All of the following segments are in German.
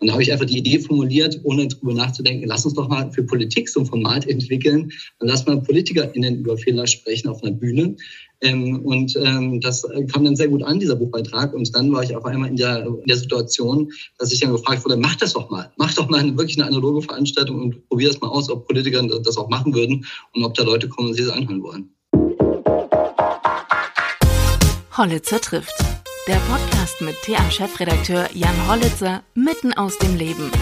Und da habe ich einfach die Idee formuliert, ohne darüber nachzudenken, lass uns doch mal für Politik so ein Format entwickeln und lass mal PolitikerInnen über Fehler sprechen auf einer Bühne. Ähm, und ähm, das kam dann sehr gut an, dieser Buchbeitrag. Und dann war ich auf einmal in der, in der Situation, dass ich dann gefragt wurde, mach das doch mal. Mach doch mal eine, wirklich eine analoge Veranstaltung und probier das mal aus, ob Politiker das auch machen würden und ob da Leute kommen und sich das anhören wollen. Hollitzer trifft. Der Podcast mit TA-Chefredakteur Jan Hollitzer mitten aus dem Leben.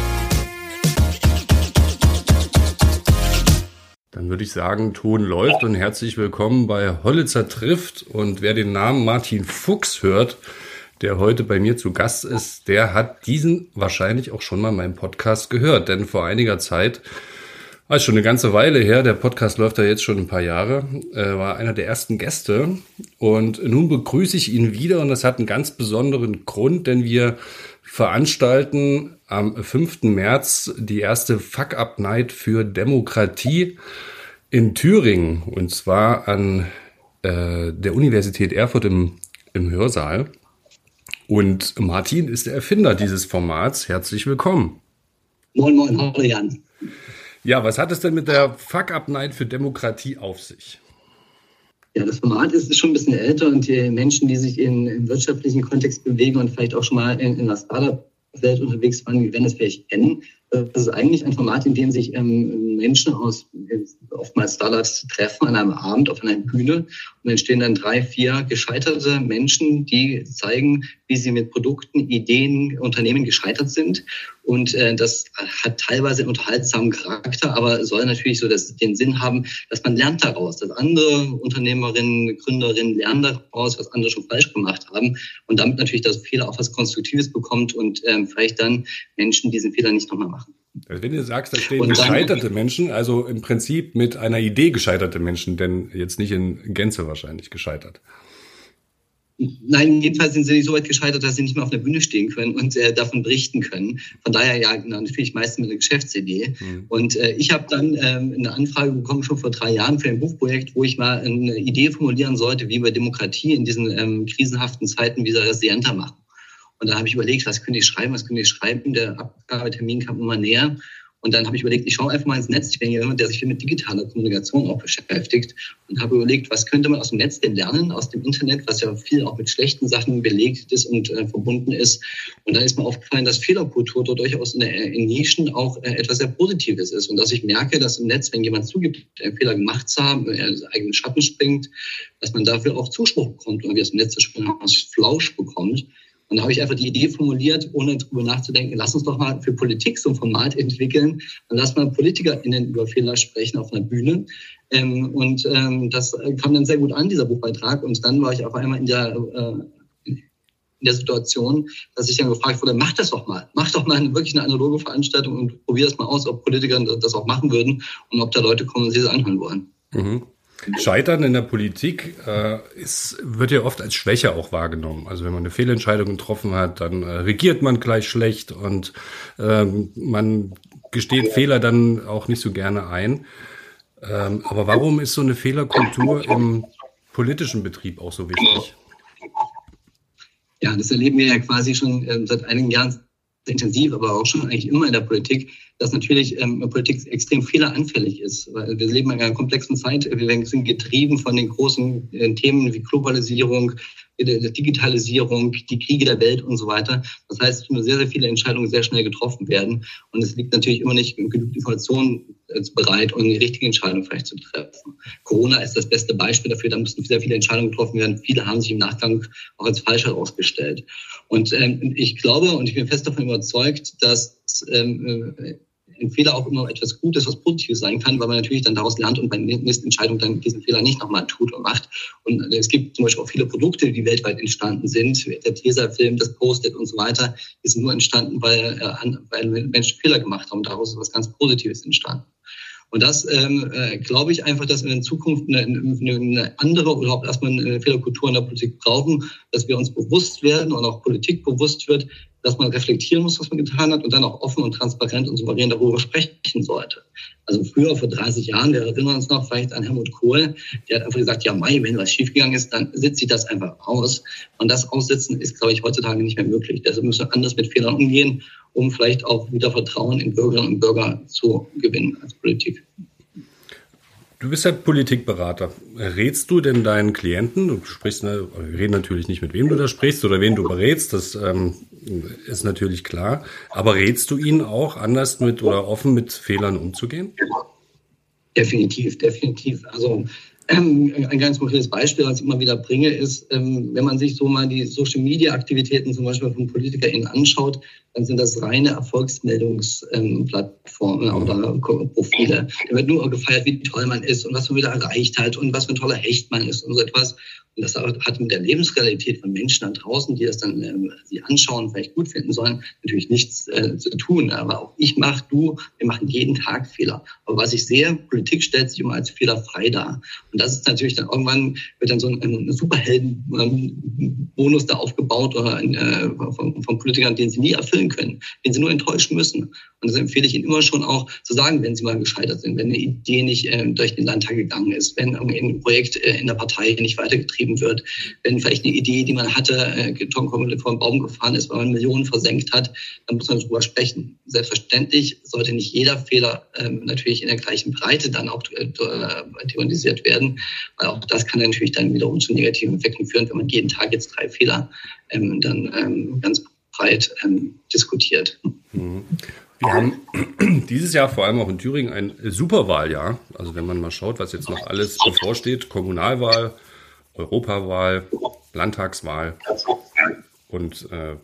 Dann würde ich sagen, Ton läuft und herzlich willkommen bei Hollitzer trifft. Und wer den Namen Martin Fuchs hört, der heute bei mir zu Gast ist, der hat diesen wahrscheinlich auch schon mal in meinem Podcast gehört. Denn vor einiger Zeit das ist schon eine ganze Weile her, der Podcast läuft ja jetzt schon ein paar Jahre, äh, war einer der ersten Gäste. Und nun begrüße ich ihn wieder und das hat einen ganz besonderen Grund, denn wir veranstalten am 5. März die erste Fuck-Up-Night für Demokratie in Thüringen und zwar an äh, der Universität Erfurt im, im Hörsaal. Und Martin ist der Erfinder dieses Formats. Herzlich willkommen. Moin, moin, hallo Jan. Ja, was hat es denn mit der Fuck-Up-Night für Demokratie auf sich? Ja, das Format ist schon ein bisschen älter und die Menschen, die sich in, im wirtschaftlichen Kontext bewegen und vielleicht auch schon mal in, in der Startup-Welt unterwegs waren, die werden das vielleicht kennen. Das ist eigentlich ein Format, in dem sich ähm, Menschen aus oftmals Startups treffen an einem Abend auf einer Bühne und entstehen dann drei, vier gescheiterte Menschen, die zeigen, wie sie mit Produkten, Ideen, Unternehmen gescheitert sind. Und äh, das hat teilweise einen unterhaltsamen Charakter, aber soll natürlich so das, den Sinn haben, dass man lernt daraus, dass andere Unternehmerinnen, Gründerinnen lernen daraus, was andere schon falsch gemacht haben und damit natürlich das Fehler auch was Konstruktives bekommt und ähm, vielleicht dann Menschen diesen Fehler nicht nochmal machen. Also wenn du sagst, da stehen gescheiterte Menschen, also im Prinzip mit einer Idee gescheiterte Menschen, denn jetzt nicht in Gänze wahrscheinlich gescheitert. Nein, jedenfalls sind sie nicht so weit gescheitert, dass sie nicht mehr auf der Bühne stehen können und äh, davon berichten können. Von daher ja natürlich meistens mit einer Geschäftsidee. Mhm. Und äh, ich habe dann ähm, eine Anfrage bekommen, schon vor drei Jahren für ein Buchprojekt, wo ich mal eine Idee formulieren sollte, wie wir Demokratie in diesen ähm, krisenhaften Zeiten wieder resilienter machen. Und da habe ich überlegt, was könnte ich schreiben, was könnte ich schreiben. Der Abgabetermin kam immer näher. Und dann habe ich überlegt, ich schaue einfach mal ins Netz. Ich bin jemand, der sich viel mit digitaler Kommunikation auch beschäftigt und habe überlegt, was könnte man aus dem Netz denn lernen, aus dem Internet, was ja viel auch mit schlechten Sachen belegt ist und äh, verbunden ist. Und dann ist mir aufgefallen, dass Fehlerkultur dort durchaus in, der, in Nischen auch äh, etwas sehr Positives ist und dass ich merke, dass im Netz, wenn jemand zugibt, einen Fehler gemacht zu haben, er eigenen Schatten springt, dass man dafür auch Zuspruch bekommt und wie es im Netz schon aus Flausch bekommt. Und da habe ich einfach die Idee formuliert, ohne darüber nachzudenken, lass uns doch mal für Politik so ein Format entwickeln und lass mal PolitikerInnen über Fehler sprechen auf einer Bühne. Ähm, und ähm, das kam dann sehr gut an, dieser Buchbeitrag. Und dann war ich auf einmal in der, äh, in der Situation, dass ich dann gefragt wurde, mach das doch mal. Mach doch mal eine, wirklich eine analoge Veranstaltung und probier das mal aus, ob Politiker das auch machen würden und ob da Leute kommen und sich das anhören wollen. Mhm. Scheitern in der Politik äh, ist, wird ja oft als Schwäche auch wahrgenommen. Also wenn man eine Fehlentscheidung getroffen hat, dann äh, regiert man gleich schlecht und ähm, man gesteht Fehler dann auch nicht so gerne ein. Ähm, aber warum ist so eine Fehlerkultur im politischen Betrieb auch so wichtig? Ja, das erleben wir ja quasi schon äh, seit einigen Jahren intensiv, aber auch schon eigentlich immer in der Politik, dass natürlich ähm, Politik extrem fehleranfällig ist. Weil wir leben in einer komplexen Zeit. Wir sind getrieben von den großen äh, Themen wie Globalisierung, der Digitalisierung, die Kriege der Welt und so weiter. Das heißt, es müssen sehr, sehr viele Entscheidungen sehr schnell getroffen werden. Und es liegt natürlich immer nicht genug Informationen äh, bereit, um die richtige Entscheidung vielleicht zu treffen. Corona ist das beste Beispiel dafür. Da mussten sehr viele Entscheidungen getroffen werden. Viele haben sich im Nachgang auch als falsch herausgestellt. Und ähm, ich glaube und ich bin fest davon überzeugt, dass ähm, äh, ein Fehler auch immer etwas Gutes, was Positives sein kann, weil man natürlich dann daraus lernt und bei der nächsten Entscheidung dann diesen Fehler nicht nochmal tut und macht. Und es gibt zum Beispiel auch viele Produkte, die weltweit entstanden sind. Der Tesafilm, das Post-it und so weiter, ist nur entstanden, weil, äh, weil Menschen Fehler gemacht haben. Daraus ist was ganz Positives entstanden. Und das ähm, äh, glaube ich einfach, dass wir in Zukunft eine, eine andere oder auch erstmal eine Fehlerkultur in der Politik brauchen, dass wir uns bewusst werden und auch Politik bewusst wird, dass man reflektieren muss, was man getan hat und dann auch offen und transparent und souverän darüber sprechen sollte. Also früher, vor 30 Jahren, wir erinnern uns noch vielleicht an Helmut Kohl, der hat einfach gesagt, ja, Mai, wenn was schiefgegangen ist, dann sitzt sich das einfach aus. Und das Aussitzen ist, glaube ich, heutzutage nicht mehr möglich. Deshalb müssen wir anders mit Fehlern umgehen um vielleicht auch wieder Vertrauen in Bürgerinnen und Bürger zu gewinnen als Politik. Du bist ja Politikberater. Rätst du denn deinen Klienten? Du sprichst, ne, reden natürlich nicht, mit wem du da sprichst oder wen du berätst, das ähm, ist natürlich klar. Aber rätst du ihnen auch, anders mit oder offen mit Fehlern umzugehen? Definitiv, definitiv. Also ähm, ein ganz konkretes Beispiel, was ich immer wieder bringe, ist, ähm, wenn man sich so mal die Social-Media-Aktivitäten zum Beispiel von PolitikerInnen anschaut, dann sind das reine Erfolgsmeldungsplattformen ähm, oder Profile. Da wird nur gefeiert, wie toll man ist und was man wieder erreicht hat und was für ein toller Hecht man ist und so etwas. Und das hat mit der Lebensrealität von Menschen da draußen, die das dann äh, sie anschauen, vielleicht gut finden sollen, natürlich nichts äh, zu tun. Aber auch ich mache, du, wir machen jeden Tag Fehler. Aber was ich sehe, Politik stellt sich immer als fehlerfrei dar. Und das ist natürlich dann irgendwann, wird dann so ein, ein Superhelden-Bonus da aufgebaut oder ein, äh, von, von Politikern, den sie nie erfüllen können, den sie nur enttäuschen müssen. Und das empfehle ich Ihnen immer schon auch zu sagen, wenn Sie mal gescheitert sind, wenn eine Idee nicht äh, durch den Landtag gegangen ist, wenn ein Projekt äh, in der Partei nicht weitergetrieben getrieben wird. Wenn vielleicht eine Idee, die man hatte, äh, einen Baum gefahren ist, weil man Millionen versenkt hat, dann muss man darüber sprechen. Selbstverständlich sollte nicht jeder Fehler ähm, natürlich in der gleichen Breite dann auch äh, thematisiert werden, weil auch das kann natürlich dann wiederum zu negativen Effekten führen, wenn man jeden Tag jetzt drei Fehler ähm, dann ähm, ganz breit ähm, diskutiert. Mhm. Wir haben dieses Jahr vor allem auch in Thüringen ein Superwahljahr. Also wenn man mal schaut, was jetzt noch alles bevorsteht, Kommunalwahl, Europawahl, Landtagswahl und äh,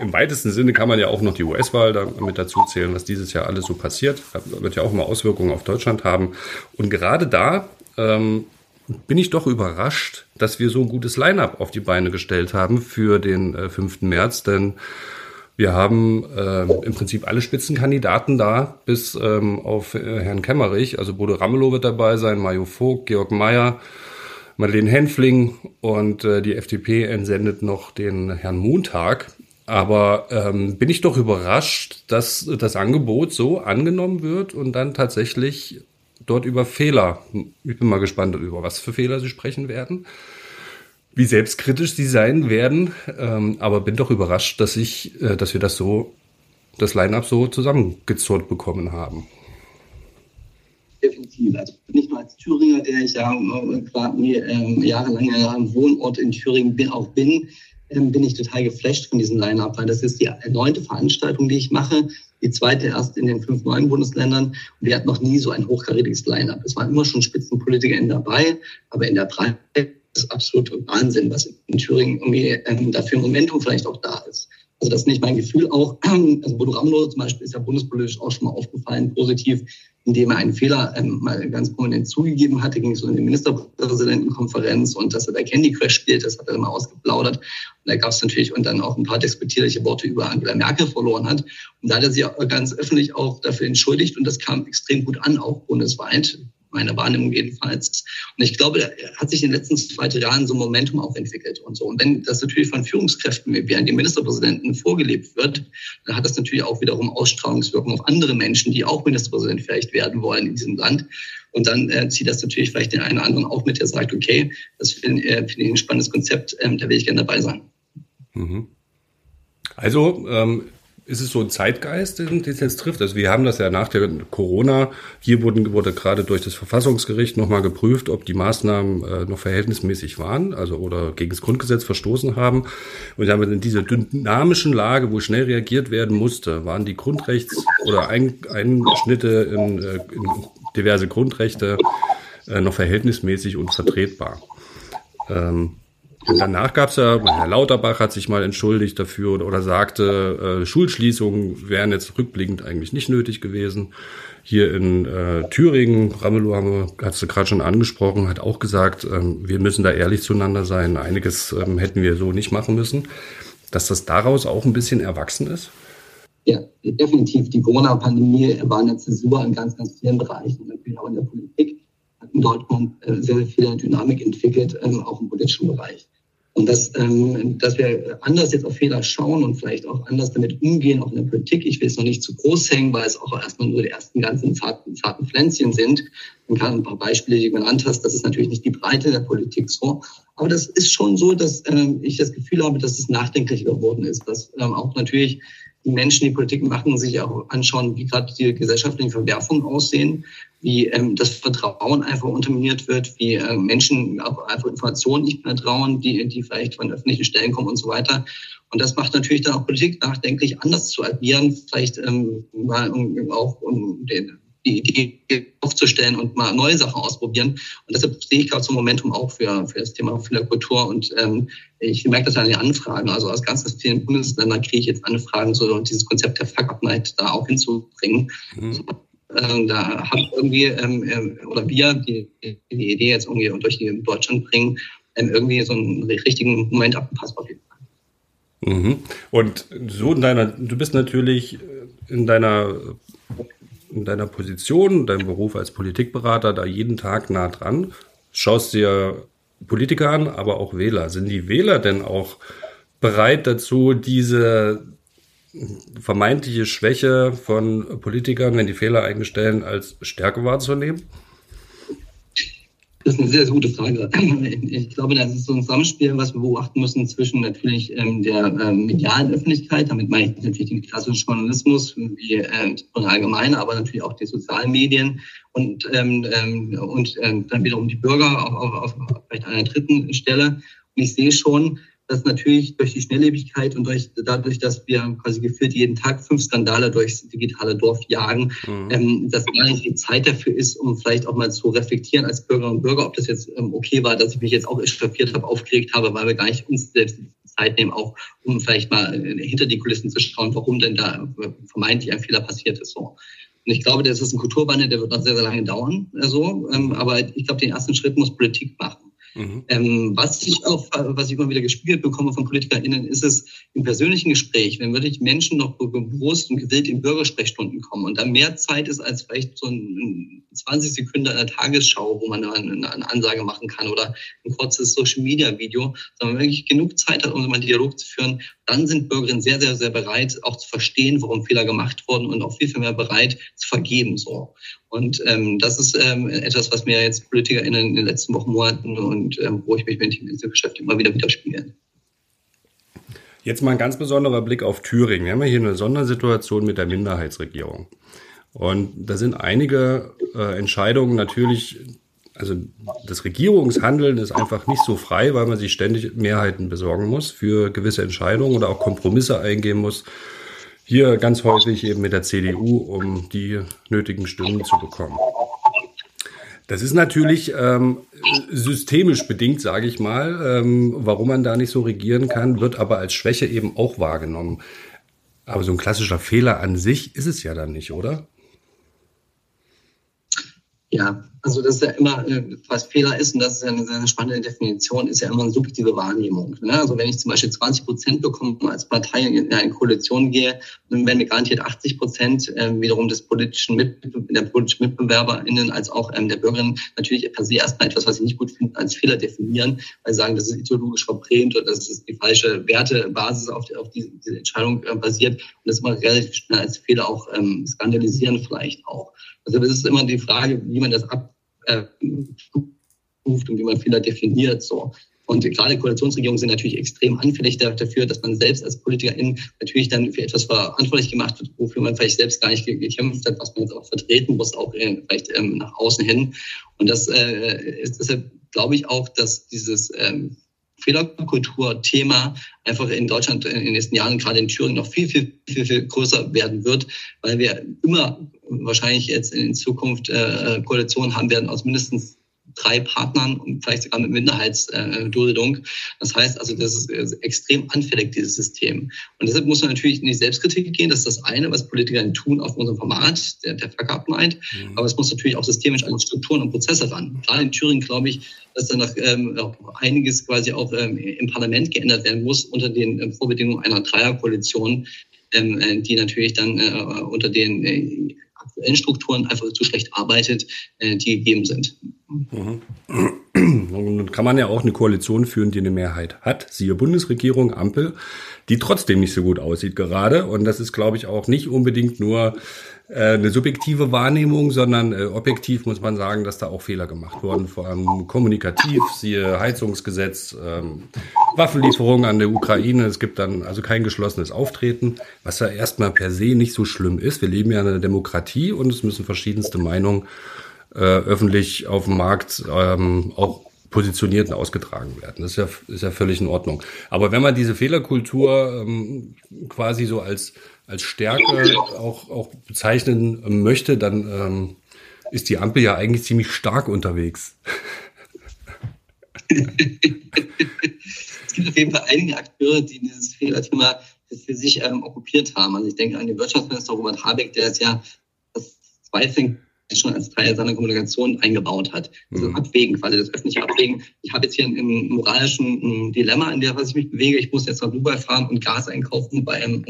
im weitesten Sinne kann man ja auch noch die US-Wahl damit dazu zählen, was dieses Jahr alles so passiert. Das wird ja auch mal Auswirkungen auf Deutschland haben. Und gerade da ähm, bin ich doch überrascht, dass wir so ein gutes Line-up auf die Beine gestellt haben für den äh, 5. März, denn wir haben äh, im Prinzip alle Spitzenkandidaten da, bis ähm, auf äh, Herrn Kemmerich. Also Bodo Ramelow wird dabei sein, Mario Vogt, Georg Mayer, Madeleine Henfling und äh, die FDP entsendet noch den Herrn Montag. Aber ähm, bin ich doch überrascht, dass das Angebot so angenommen wird und dann tatsächlich dort über Fehler, ich bin mal gespannt, über was für Fehler Sie sprechen werden, wie selbstkritisch Sie sein werden, ähm, aber bin doch überrascht, dass ich, äh, dass wir das so, das Line-up so zusammengezurrt bekommen haben. Definitiv. Also nicht nur als Thüringer, der ich ja äh, äh, jahrelang ja im Wohnort in Thüringen bin, auch bin, bin ich total geflasht von diesem Line-Up, weil das ist die neunte Veranstaltung, die ich mache, die zweite erst in den fünf neuen Bundesländern. Und wir hatten noch nie so ein hochkarätiges Line-Up. Es waren immer schon Spitzenpolitiker dabei, aber in der Breite ist absolut Wahnsinn, was in Thüringen irgendwie ähm, dafür ein Momentum vielleicht auch da ist. Also das ist nicht mein Gefühl auch. Also Bodo Ramelow zum Beispiel ist ja bundespolitisch auch schon mal aufgefallen, positiv, indem er einen Fehler ähm, mal ganz prominent zugegeben hatte, ging so in die Ministerpräsidentenkonferenz und dass er bei Candy Crush spielt, das hat er immer ausgeplaudert. Da gab es natürlich und dann auch ein paar despektierliche Worte über Angela Merkel verloren hat. Und da hat er sich ganz öffentlich auch dafür entschuldigt und das kam extrem gut an, auch bundesweit meine Wahrnehmung jedenfalls. Und ich glaube, da hat sich in den letzten zwei, drei Jahren so ein Momentum auch entwickelt und so. Und wenn das natürlich von Führungskräften wie an die Ministerpräsidenten vorgelebt wird, dann hat das natürlich auch wiederum Ausstrahlungswirkung auf andere Menschen, die auch Ministerpräsident vielleicht werden wollen in diesem Land. Und dann äh, zieht das natürlich vielleicht den einen oder anderen auch mit, der sagt, okay, das finde äh, find ich ein spannendes Konzept, ähm, da will ich gerne dabei sein. Mhm. Also ähm, ist es so ein Zeitgeist, den es jetzt trifft? Also wir haben das ja nach der Corona, hier wurden, wurde gerade durch das Verfassungsgericht nochmal geprüft, ob die Maßnahmen äh, noch verhältnismäßig waren, also oder gegen das Grundgesetz verstoßen haben. Und haben in dieser dynamischen Lage, wo schnell reagiert werden musste, waren die Grundrechts- oder Ein Einschnitte in, äh, in diverse Grundrechte äh, noch verhältnismäßig und vertretbar. Ähm, und danach gab es ja, Herr Lauterbach hat sich mal entschuldigt dafür oder sagte, äh, Schulschließungen wären jetzt rückblickend eigentlich nicht nötig gewesen. Hier in äh, Thüringen, Ramelow hast du gerade schon angesprochen, hat auch gesagt, ähm, wir müssen da ehrlich zueinander sein. Einiges ähm, hätten wir so nicht machen müssen. Dass das daraus auch ein bisschen erwachsen ist? Ja, definitiv. Die Corona-Pandemie war eine Zäsur in ganz, ganz vielen Bereichen, natürlich auch in der Politik hat in Deutschland äh, sehr, sehr viel Dynamik entwickelt, ähm, auch im politischen Bereich. Und dass, ähm, dass wir anders jetzt auf Fehler schauen und vielleicht auch anders damit umgehen, auch in der Politik. Ich will es noch nicht zu groß hängen, weil es auch erstmal nur die ersten ganzen zarten, zarten Pflänzchen sind. Man kann ein paar Beispiele, die genannt hast, das ist natürlich nicht die Breite der Politik so. Aber das ist schon so, dass ähm, ich das Gefühl habe, dass es nachdenklich geworden ist, dass ähm, auch natürlich die Menschen, die Politik machen, sich auch anschauen, wie gerade die gesellschaftlichen Verwerfungen aussehen, wie ähm, das Vertrauen einfach unterminiert wird, wie äh, Menschen auch einfach Informationen nicht mehr trauen, die, die vielleicht von öffentlichen Stellen kommen und so weiter. Und das macht natürlich dann auch Politik nachdenklich, anders zu agieren, vielleicht ähm, mal um, auch um den, die Idee aufzustellen und mal neue Sachen ausprobieren. Und deshalb sehe ich gerade so ein Momentum auch für, für das Thema Kultur. Und ähm, ich merke das an den Anfragen. Also aus ganz vielen Bundesländern kriege ich jetzt Anfragen, so dieses Konzept der Fuck Up Night da auch hinzubringen. Mhm. Ähm, da haben irgendwie, ähm, ähm, oder wir, die, die Idee jetzt irgendwie durch die Deutschland bringen, ähm, irgendwie so einen richtigen Moment abgepasst auf jeden Fall. Mhm. Und so in deiner, du bist natürlich in deiner in deiner Position, deinem Beruf als Politikberater da jeden Tag nah dran, schaust dir Politiker an, aber auch Wähler. Sind die Wähler denn auch bereit dazu, diese vermeintliche Schwäche von Politikern, wenn die Fehler eingestellen, als Stärke wahrzunehmen? Das ist eine sehr, sehr gute Frage. Ich glaube, das ist so ein Zusammenspiel, was wir beobachten müssen zwischen natürlich ähm, der ähm, medialen Öffentlichkeit, damit meine ich natürlich den klassischen Journalismus wie äh, allgemein, aber natürlich auch die sozialen Medien und, ähm, ähm, und ähm, dann wiederum die Bürger auf, auf, auf vielleicht einer dritten Stelle. Und ich sehe schon, dass natürlich durch die Schnelllebigkeit und durch, dadurch, dass wir quasi gefühlt jeden Tag fünf Skandale durchs digitale Dorf jagen, mhm. ähm, dass gar nicht die Zeit dafür ist, um vielleicht auch mal zu reflektieren als Bürgerinnen und Bürger, ob das jetzt ähm, okay war, dass ich mich jetzt auch echauffiert habe, aufgeregt habe, weil wir gar nicht uns selbst die Zeit nehmen, auch um vielleicht mal äh, hinter die Kulissen zu schauen, warum denn da äh, vermeintlich ein Fehler passiert ist. So. Und ich glaube, das ist ein Kulturwandel, der wird noch sehr, sehr lange dauern. Also, ähm, aber ich glaube, den ersten Schritt muss Politik machen. Mhm. Ähm, was ich auch, was ich immer wieder gespiegelt bekomme von PolitikerInnen, ist es im persönlichen Gespräch, wenn wirklich Menschen noch bewusst und gewillt in Bürgersprechstunden kommen und da mehr Zeit ist als vielleicht so ein 20 Sekunden einer Tagesschau, wo man eine, eine Ansage machen kann oder ein kurzes Social Media Video, sondern wirklich genug Zeit hat, um einen Dialog zu führen, dann sind Bürgerinnen sehr, sehr, sehr bereit, auch zu verstehen, warum Fehler gemacht wurden und auch viel, viel mehr bereit zu vergeben, so. Und ähm, das ist ähm, etwas, was mir jetzt PolitikerInnen in den letzten Wochen, Monaten und ähm, wo ich mich mit dem Geschäft immer wieder widerspiegeln. Jetzt mal ein ganz besonderer Blick auf Thüringen. Wir haben ja hier eine Sondersituation mit der Minderheitsregierung. Und da sind einige äh, Entscheidungen natürlich, also das Regierungshandeln ist einfach nicht so frei, weil man sich ständig Mehrheiten besorgen muss für gewisse Entscheidungen oder auch Kompromisse eingehen muss hier ganz häufig eben mit der CDU, um die nötigen Stimmen zu bekommen. Das ist natürlich ähm, systemisch bedingt, sage ich mal, ähm, warum man da nicht so regieren kann, wird aber als Schwäche eben auch wahrgenommen. Aber so ein klassischer Fehler an sich ist es ja dann nicht, oder? Ja, also das ist ja immer, äh, was Fehler ist, und das ist ja eine sehr spannende Definition, ist ja immer eine subjektive Wahrnehmung. Ne? Also wenn ich zum Beispiel 20 Prozent bekomme als Partei in eine Koalition gehe, dann werden mir garantiert 80 Prozent äh, wiederum des politischen Mit der politischen MitbewerberInnen als auch ähm, der Bürgerinnen natürlich per se erstmal etwas, was ich nicht gut finde, als Fehler definieren, weil sie sagen, das ist ideologisch verbrämt oder das ist die falsche Wertebasis, auf, die, auf die diese Entscheidung äh, basiert und das immer relativ schnell als Fehler auch ähm, skandalisieren vielleicht auch. Also das ist immer die Frage, wie man das abstuft und wie man Fehler definiert. So. Und gerade Koalitionsregierungen sind natürlich extrem anfällig dafür, dass man selbst als Politikerin natürlich dann für etwas verantwortlich gemacht wird, wofür man vielleicht selbst gar nicht gekämpft hat, was man jetzt auch vertreten muss, auch äh, vielleicht ähm, nach außen hin. Und das äh, ist deshalb, glaube ich, auch, dass dieses ähm, Fehlerkultur-Thema einfach in Deutschland in den nächsten Jahren, gerade in Thüringen, noch viel, viel, viel, viel größer werden wird, weil wir immer wahrscheinlich jetzt in Zukunft äh, Koalitionen haben werden aus mindestens drei Partnern und vielleicht sogar mit Minderheitsduldung. Das heißt also, das ist extrem anfällig, dieses System. Und deshalb muss man natürlich in die Selbstkritik gehen. Das ist das eine, was Politiker tun auf unserem Format, der, der Vergab meint. Mhm. Aber es muss natürlich auch systemisch an Strukturen und Prozesse ran. Gerade in Thüringen glaube ich, dass da noch ähm, einiges quasi auch ähm, im Parlament geändert werden muss unter den ähm, Vorbedingungen einer Dreierkoalition, ähm, äh, die natürlich dann äh, unter den äh, aktuellen Strukturen einfach zu schlecht arbeitet, äh, die gegeben sind. Mhm. Nun kann man ja auch eine Koalition führen, die eine Mehrheit hat. Siehe Bundesregierung, Ampel, die trotzdem nicht so gut aussieht gerade. Und das ist, glaube ich, auch nicht unbedingt nur eine subjektive Wahrnehmung, sondern äh, objektiv muss man sagen, dass da auch Fehler gemacht wurden, vor allem kommunikativ, siehe Heizungsgesetz, ähm, Waffenlieferungen an der Ukraine. Es gibt dann also kein geschlossenes Auftreten, was ja erstmal per se nicht so schlimm ist. Wir leben ja in einer Demokratie und es müssen verschiedenste Meinungen äh, öffentlich auf dem Markt ähm, auch positioniert und ausgetragen werden. Das ist ja, ist ja völlig in Ordnung. Aber wenn man diese Fehlerkultur ähm, quasi so als, als Stärke auch, auch bezeichnen möchte, dann ähm, ist die Ampel ja eigentlich ziemlich stark unterwegs. es gibt auf jeden Fall einige Akteure, die dieses Fehlerthema für sich ähm, okkupiert haben. Also ich denke an den Wirtschaftsminister Robert Habeck, der es ja das Zweifel schon als Teil seiner Kommunikation eingebaut hat. Also mhm. Abwägen, quasi das öffentliche Abwägen. Ich habe jetzt hier ein, moralischen Dilemma, in der was ich mich bewege. Ich muss jetzt nach Dubai fahren und Gas einkaufen bei einem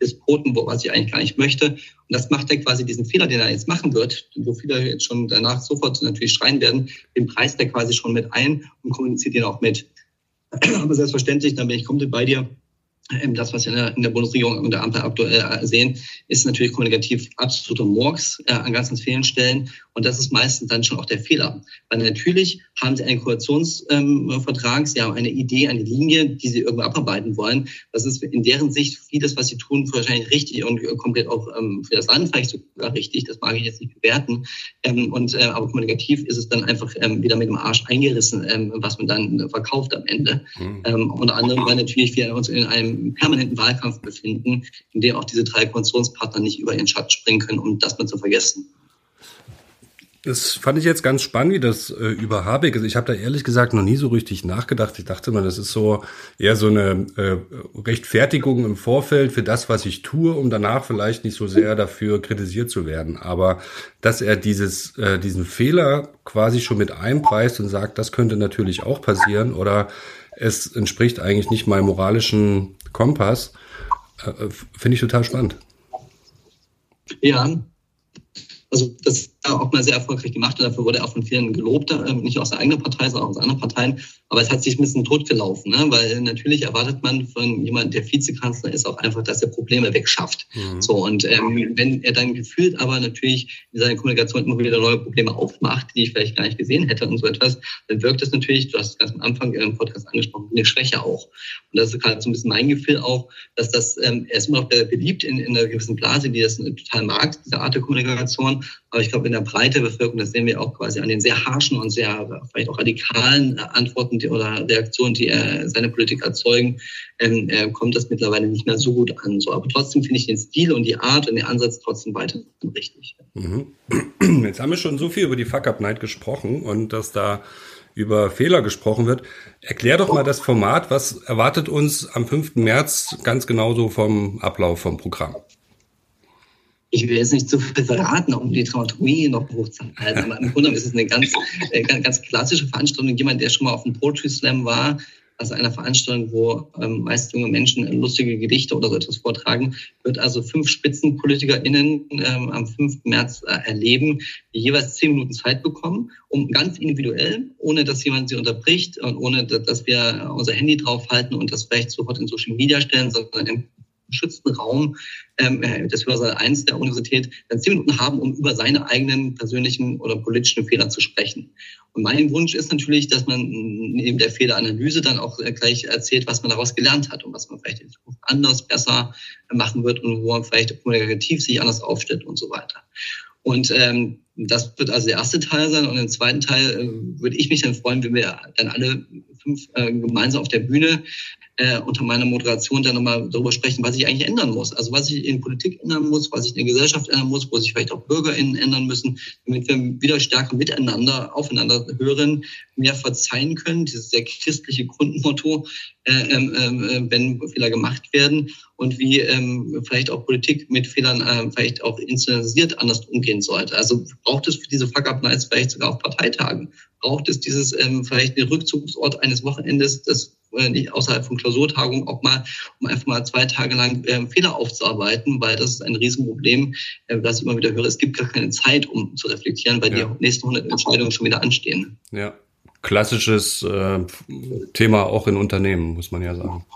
Despoten, wo was ich eigentlich gar nicht möchte. Und das macht er quasi diesen Fehler, den er jetzt machen wird, wo viele jetzt schon danach sofort natürlich schreien werden, den Preis der quasi schon mit ein und kommuniziert ihn auch mit. Aber selbstverständlich, dann bin ich komplett bei dir das, was wir in der Bundesregierung und der Ampel aktuell äh, sehen, ist natürlich kommunikativ absoluter Murks äh, an ganz, ganz vielen Stellen. Und das ist meistens dann schon auch der Fehler. Weil natürlich haben sie einen Koalitionsvertrag, ähm, sie haben eine Idee, eine Linie, die sie irgendwo abarbeiten wollen. Das ist in deren Sicht vieles, was sie tun, wahrscheinlich richtig und komplett auch ähm, für das Land vielleicht sogar richtig. Das mag ich jetzt nicht bewerten. Ähm, und, äh, aber kommunikativ ist es dann einfach ähm, wieder mit dem Arsch eingerissen, ähm, was man dann verkauft am Ende. Mhm. Unter anderem, weil natürlich wir uns in einem permanenten Wahlkampf befinden, in dem auch diese drei Koalitionspartner nicht über ihren Schatten springen können, um das mal zu vergessen. Das fand ich jetzt ganz spannend, wie das äh, über Habeck ist. Ich habe da ehrlich gesagt noch nie so richtig nachgedacht. Ich dachte mal, das ist so eher so eine äh, Rechtfertigung im Vorfeld für das, was ich tue, um danach vielleicht nicht so sehr dafür kritisiert zu werden. Aber dass er dieses, äh, diesen Fehler quasi schon mit einpreist und sagt, das könnte natürlich auch passieren oder es entspricht eigentlich nicht meinem moralischen Kompass, äh, finde ich total spannend. Ja, also das auch mal sehr erfolgreich gemacht und dafür wurde er auch von vielen gelobt, äh, nicht aus der eigenen Partei, sondern aus anderen Parteien. Aber es hat sich ein bisschen totgelaufen, ne? weil natürlich erwartet man von jemandem, der Vizekanzler ist, auch einfach, dass er Probleme wegschafft. Mhm. So und ähm, wenn er dann gefühlt aber natürlich in seiner Kommunikation immer wieder neue Probleme aufmacht, die ich vielleicht gar nicht gesehen hätte und so etwas, dann wirkt es natürlich, du hast es ganz am Anfang im Podcast angesprochen, eine Schwäche auch. Und das ist gerade so ein bisschen mein Gefühl auch, dass das, ähm, er ist immer noch beliebt in, in einer gewissen Blase, die das total mag, diese Art der Kommunikation. Aber ich glaube, in der breiten Bevölkerung, das sehen wir auch quasi an den sehr harschen und sehr vielleicht auch radikalen Antworten die, oder Reaktionen, die äh, seine Politik erzeugen, ähm, äh, kommt das mittlerweile nicht mehr so gut an. So, aber trotzdem finde ich den Stil und die Art und den Ansatz trotzdem weiter richtig. Mhm. Jetzt haben wir schon so viel über die Fuck-Up-Night gesprochen und dass da über Fehler gesprochen wird. Erklär doch mal das Format. Was erwartet uns am 5. März ganz genauso vom Ablauf vom Programm? Ich will jetzt nicht zu viel verraten, um die Dramaturgie noch hochzuhalten, aber im Grunde ist es eine ganz, äh, ganz, ganz klassische Veranstaltung. Jemand, der schon mal auf dem Poetry Slam war, also einer Veranstaltung, wo ähm, meist junge Menschen lustige Gedichte oder so etwas vortragen, wird also fünf SpitzenpolitikerInnen ähm, am 5. März äh, erleben, die jeweils zehn Minuten Zeit bekommen, um ganz individuell, ohne dass jemand sie unterbricht und ohne dass wir unser Handy draufhalten und das vielleicht sofort in Social Media stellen, sondern im geschützten Raum äh, des Hörsaal 1 der Universität dann zehn Minuten haben, um über seine eigenen persönlichen oder politischen Fehler zu sprechen. Und mein Wunsch ist natürlich, dass man neben der Fehleranalyse dann auch gleich erzählt, was man daraus gelernt hat und was man vielleicht in Zukunft anders, besser machen wird und wo man vielleicht kommunikativ sich anders aufstellt und so weiter. Und ähm, das wird also der erste Teil sein. Und im zweiten Teil äh, würde ich mich dann freuen, wenn wir dann alle fünf äh, gemeinsam auf der Bühne äh, unter meiner Moderation dann nochmal darüber sprechen, was ich eigentlich ändern muss. Also was ich in Politik ändern muss, was ich in der Gesellschaft ändern muss, wo sich vielleicht auch BürgerInnen ändern müssen, damit wir wieder stärker miteinander, aufeinander hören, mehr verzeihen können, dieses sehr christliche Grundmotto, äh, ähm, äh, wenn Fehler gemacht werden und wie ähm, vielleicht auch Politik mit Fehlern äh, vielleicht auch instrumentalisiert anders umgehen sollte. Also braucht es für diese Fuck-Up-Nights vielleicht sogar auch Parteitagen? Braucht es dieses ähm, vielleicht den Rückzugsort eines Wochenendes, das äh, nicht außerhalb von Klausurtagungen auch mal, um einfach mal zwei Tage lang äh, Fehler aufzuarbeiten, weil das ist ein Riesenproblem, äh, das ich immer wieder höre. Es gibt gar keine Zeit, um zu reflektieren, weil ja. die nächsten 100 Entscheidungen schon wieder anstehen. Ja, klassisches äh, Thema auch in Unternehmen, muss man ja sagen.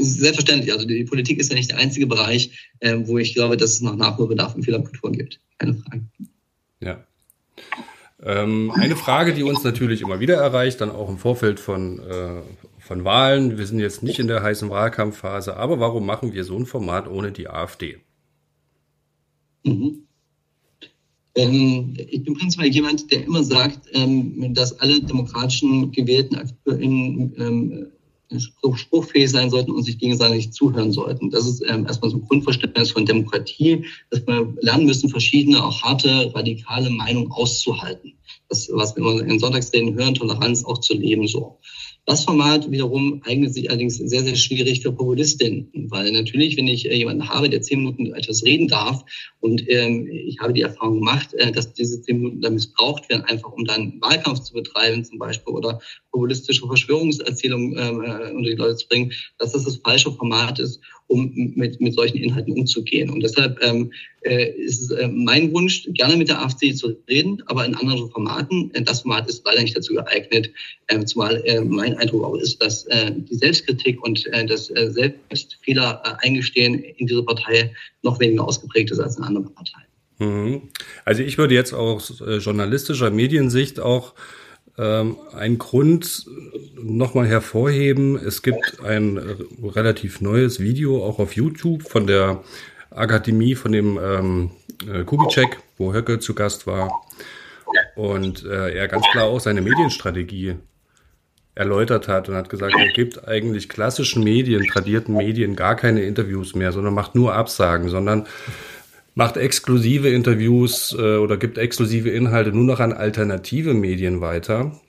Selbstverständlich. Also die Politik ist ja nicht der einzige Bereich, äh, wo ich glaube, dass es noch Nachholbedarf in Fehlerkultur gibt. Keine Frage. Ja. Ähm, eine Frage, die uns natürlich immer wieder erreicht, dann auch im Vorfeld von, äh, von Wahlen. Wir sind jetzt nicht in der heißen Wahlkampfphase, aber warum machen wir so ein Format ohne die AfD? Mhm. Ähm, ich bin prinzipiell jemand, der immer sagt, ähm, dass alle demokratischen gewählten AkteurInnen ähm, spruchfähig sein sollten und sich gegenseitig zuhören sollten. Das ist ähm, erstmal so ein Grundverständnis von Demokratie, dass wir lernen müssen, verschiedene, auch harte, radikale Meinungen auszuhalten. Das, was wir in Sonntagsreden hören, Toleranz auch zu leben so. Das Format wiederum eignet sich allerdings sehr, sehr schwierig für Populistinnen, weil natürlich, wenn ich äh, jemanden habe, der zehn Minuten etwas reden darf und ähm, ich habe die Erfahrung gemacht, äh, dass diese zehn Minuten dann missbraucht werden, einfach um dann Wahlkampf zu betreiben zum Beispiel oder populistische Verschwörungserzählungen ähm, äh, unter die Leute zu bringen, dass das das falsche Format ist, um mit, mit solchen Inhalten umzugehen. Und deshalb ähm, äh, ist es äh, mein Wunsch, gerne mit der AfD zu reden, aber in anderen Formaten. Äh, das Format ist leider nicht dazu geeignet, äh, zumal äh, mein Eindruck auch ist, dass äh, die Selbstkritik und äh, das äh, Selbstfehler äh, eingestehen in dieser Partei noch weniger ausgeprägt ist als in anderen Parteien. Mhm. Also ich würde jetzt aus äh, journalistischer Mediensicht auch ähm, einen Grund nochmal hervorheben. Es gibt ein relativ neues Video auch auf YouTube von der Akademie von dem ähm, äh, Kubitschek, wo Höcke zu Gast war. Und äh, er ganz klar auch seine Medienstrategie erläutert hat und hat gesagt, er gibt eigentlich klassischen Medien, tradierten Medien gar keine Interviews mehr, sondern macht nur Absagen, sondern macht exklusive Interviews äh, oder gibt exklusive Inhalte nur noch an alternative Medien weiter,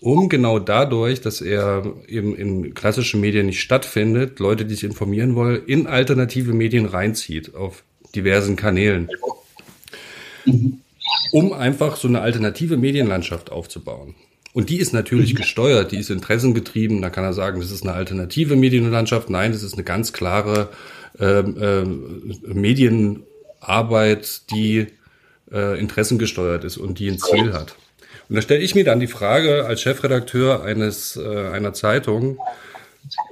um genau dadurch, dass er eben in klassischen Medien nicht stattfindet, Leute, die sich informieren wollen, in alternative Medien reinzieht auf diversen Kanälen. Um einfach so eine alternative Medienlandschaft aufzubauen. Und die ist natürlich gesteuert, die ist interessengetrieben. Da kann er sagen, das ist eine alternative Medienlandschaft. Nein, das ist eine ganz klare ähm, äh, Medien, Arbeit, die äh, interessengesteuert ist und die ein Ziel hat. Und da stelle ich mir dann die Frage als Chefredakteur eines äh, einer Zeitung,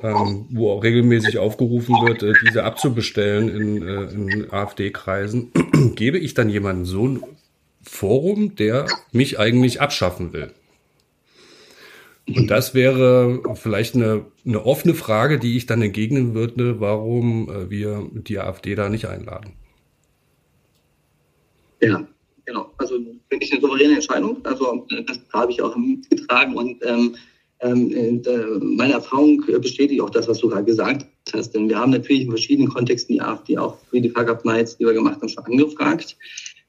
ähm, wo auch regelmäßig aufgerufen wird, äh, diese abzubestellen in, äh, in AfD-Kreisen, gebe ich dann jemanden so ein Forum, der mich eigentlich abschaffen will? Und das wäre vielleicht eine, eine offene Frage, die ich dann entgegnen würde, warum äh, wir die AfD da nicht einladen. Ja, genau. Also finde ich eine souveräne Entscheidung. Also das habe ich auch mitgetragen und ähm, ähm, äh, meine Erfahrung bestätigt auch das, was du gerade gesagt hast. Denn wir haben natürlich in verschiedenen Kontexten die AfD auch für die Fuck Up Nights, die wir gemacht haben, schon angefragt.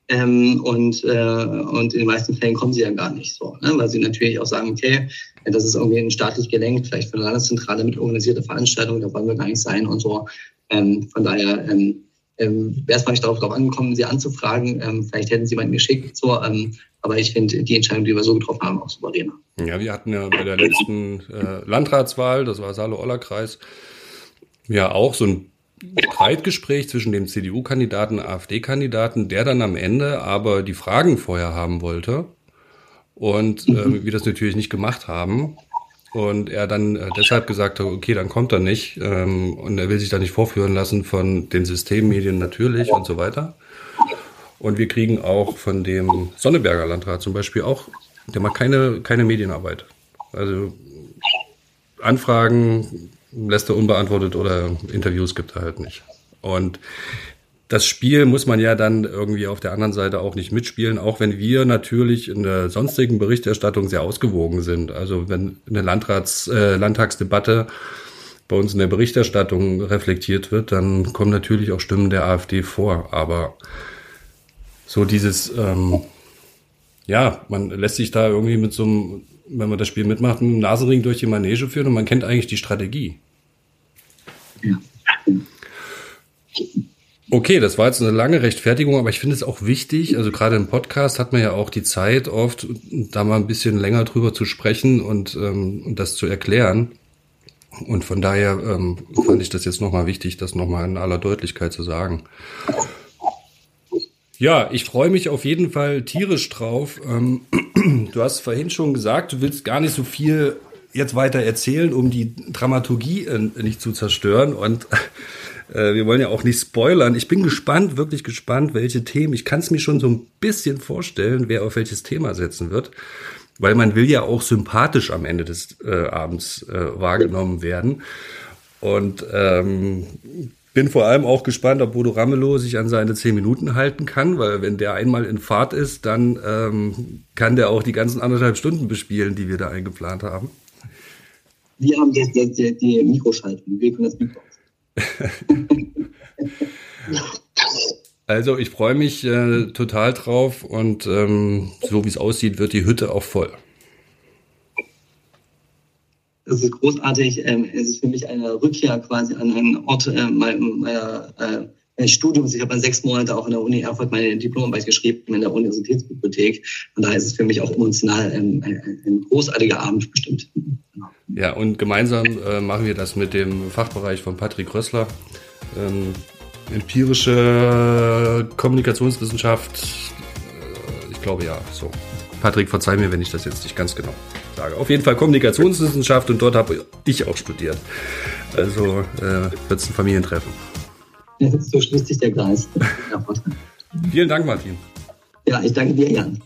Ähm, und, äh, und in den meisten Fällen kommen sie ja gar nicht so, ne? weil sie natürlich auch sagen, okay, das ist irgendwie ein staatlich gelenkt, vielleicht von der Landeszentrale mit organisierter Veranstaltung, da wollen wir gar nicht sein und so. Ähm, von daher ähm, ähm, wäre es nicht darauf, angekommen, sie anzufragen. Ähm, vielleicht hätten sie jemanden geschickt. So, ähm, aber ich finde die Entscheidung, die wir so getroffen haben, auch souveräner. Ja, wir hatten ja bei der letzten äh, Landratswahl, das war Saale-Oller-Kreis, ja auch so ein Streitgespräch zwischen dem CDU-Kandidaten und AfD-Kandidaten, der dann am Ende aber die Fragen vorher haben wollte und äh, wir das natürlich nicht gemacht haben. Und er dann äh, deshalb gesagt hat, okay, dann kommt er nicht. Ähm, und er will sich da nicht vorführen lassen von den Systemmedien natürlich und so weiter. Und wir kriegen auch von dem Sonneberger Landrat zum Beispiel auch, der macht keine, keine Medienarbeit. Also Anfragen lässt er unbeantwortet oder Interviews gibt er halt nicht. Und das Spiel muss man ja dann irgendwie auf der anderen Seite auch nicht mitspielen, auch wenn wir natürlich in der sonstigen Berichterstattung sehr ausgewogen sind. Also wenn eine Landrats, äh, Landtagsdebatte bei uns in der Berichterstattung reflektiert wird, dann kommen natürlich auch Stimmen der AfD vor. Aber so dieses, ähm, ja, man lässt sich da irgendwie mit so einem, wenn man das Spiel mitmacht, mit einem Nasenring durch die Manege führen und man kennt eigentlich die Strategie. Ja. Okay, das war jetzt eine lange Rechtfertigung, aber ich finde es auch wichtig, also gerade im Podcast hat man ja auch die Zeit oft, da mal ein bisschen länger drüber zu sprechen und, ähm, das zu erklären. Und von daher ähm, fand ich das jetzt nochmal wichtig, das nochmal in aller Deutlichkeit zu sagen. Ja, ich freue mich auf jeden Fall tierisch drauf. Ähm, du hast vorhin schon gesagt, du willst gar nicht so viel jetzt weiter erzählen, um die Dramaturgie äh, nicht zu zerstören. Und äh, wir wollen ja auch nicht spoilern. Ich bin gespannt, wirklich gespannt, welche Themen. Ich kann es mir schon so ein bisschen vorstellen, wer auf welches Thema setzen wird. Weil man will ja auch sympathisch am Ende des äh, Abends äh, wahrgenommen werden. Und ähm, bin vor allem auch gespannt, ob Bodo Ramelow sich an seine zehn Minuten halten kann, weil wenn der einmal in Fahrt ist, dann ähm, kann der auch die ganzen anderthalb Stunden bespielen, die wir da eingeplant haben. Wir haben jetzt die, die, die Mikroschaltung. Wir können das Mikro. also ich freue mich äh, total drauf und ähm, so wie es aussieht, wird die Hütte auch voll. Das ist großartig. Ähm, es ist für mich eine Rückkehr quasi an einen Ort äh, meiner, äh, Studiums. Ich habe sechs Monate auch an der Uni Erfurt meine Diplomarbeit geschrieben in der Universitätsbibliothek. Und daher ist es für mich auch emotional ähm, ein, ein großartiger Abend bestimmt. Ja, und gemeinsam äh, machen wir das mit dem Fachbereich von Patrick Rössler. Ähm, empirische Kommunikationswissenschaft. Äh, ich glaube ja, so. Patrick, verzeih mir, wenn ich das jetzt nicht ganz genau sage. Auf jeden Fall Kommunikationswissenschaft und dort habe ich auch studiert. Also äh, wird es ein Familientreffen. So schließt sich der Kreis. Vielen Dank, Martin. Ja, ich danke dir, Jan.